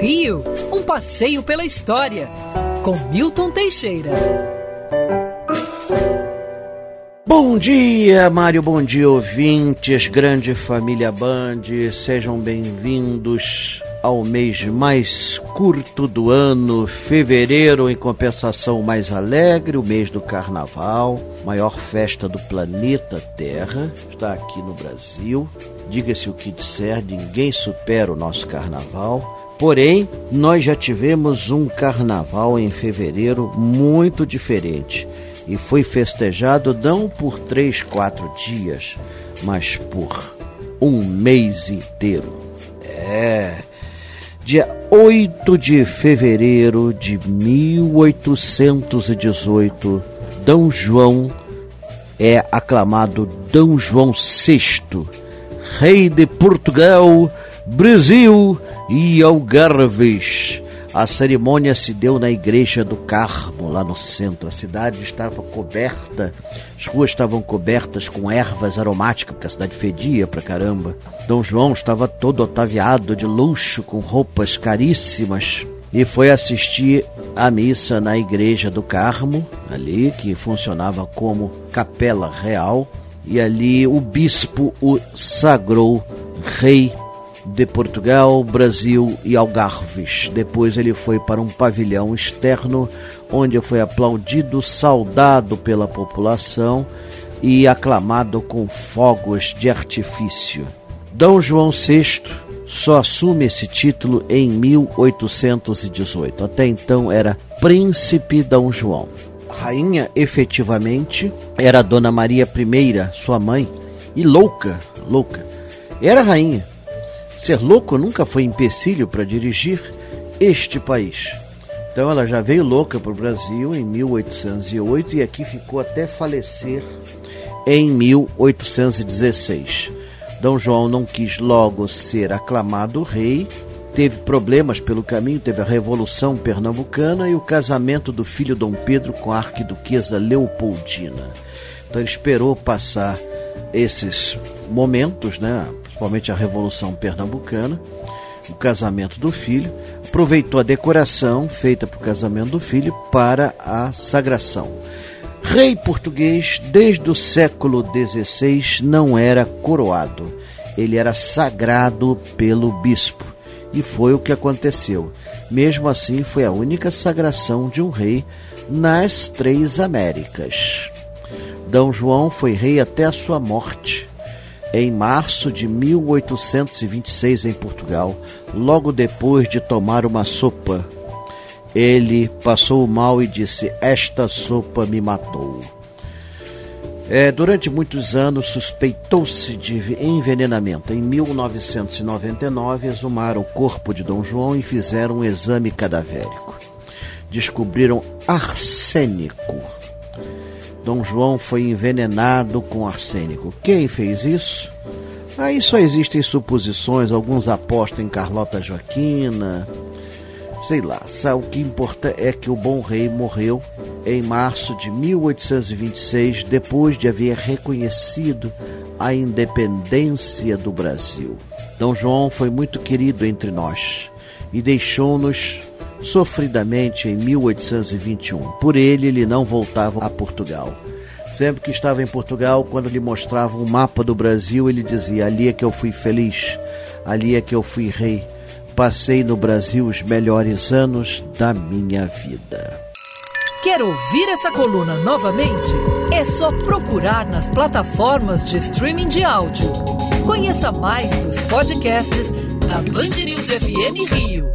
Rio, um passeio pela história, com Milton Teixeira. Bom dia, Mário, bom dia, ouvintes, grande família Band, sejam bem-vindos ao mês mais curto do ano, fevereiro, em compensação mais alegre, o mês do carnaval, maior festa do planeta Terra, está aqui no Brasil. Diga-se o que disser, ninguém supera o nosso carnaval. Porém, nós já tivemos um carnaval em fevereiro muito diferente e foi festejado não por três, quatro dias, mas por um mês inteiro. É, dia 8 de fevereiro de 1818, D. João é aclamado D. João VI, rei de Portugal, Brasil e Algarves. A cerimônia se deu na igreja do Carmo, lá no centro. A cidade estava coberta, as ruas estavam cobertas com ervas aromáticas, porque a cidade fedia pra caramba. Dom João estava todo ataviado de luxo, com roupas caríssimas, e foi assistir a missa na igreja do Carmo, ali, que funcionava como capela real, e ali o bispo o sagrou rei de Portugal, Brasil e Algarves. Depois ele foi para um pavilhão externo, onde foi aplaudido, saudado pela população e aclamado com fogos de artifício. D. João VI só assume esse título em 1818. Até então era Príncipe D. João. Rainha, efetivamente, era Dona Maria I, sua mãe, e louca, louca. Era rainha Ser louco nunca foi empecilho para dirigir este país. Então ela já veio louca para o Brasil em 1808 e aqui ficou até falecer em 1816. D. João não quis logo ser aclamado rei, teve problemas pelo caminho, teve a Revolução Pernambucana e o casamento do filho Dom Pedro com a arquiduquesa Leopoldina. Então ele esperou passar esses momentos, né? Principalmente a Revolução Pernambucana, o casamento do filho, aproveitou a decoração feita para o casamento do filho para a sagração. Rei português, desde o século XVI, não era coroado, ele era sagrado pelo bispo. E foi o que aconteceu. Mesmo assim, foi a única sagração de um rei nas três Américas. D. João foi rei até a sua morte em março de 1826 em Portugal, logo depois de tomar uma sopa. Ele passou mal e disse: Esta sopa me matou. É, durante muitos anos suspeitou-se de envenenamento. Em 1999, exumaram o corpo de Dom João e fizeram um exame cadavérico. Descobriram arsênico Dom João foi envenenado com arsênico. Quem fez isso? Aí só existem suposições, alguns apostam em Carlota Joaquina, sei lá. O que importa é que o bom rei morreu em março de 1826, depois de haver reconhecido a independência do Brasil. Dom João foi muito querido entre nós e deixou-nos sofridamente em 1821. Por ele, ele não voltava a Portugal. Sempre que estava em Portugal, quando lhe mostravam um mapa do Brasil, ele dizia: Ali é que eu fui feliz, ali é que eu fui rei. Passei no Brasil os melhores anos da minha vida. Quer ouvir essa coluna novamente? É só procurar nas plataformas de streaming de áudio. Conheça mais dos podcasts da Band News FM Rio.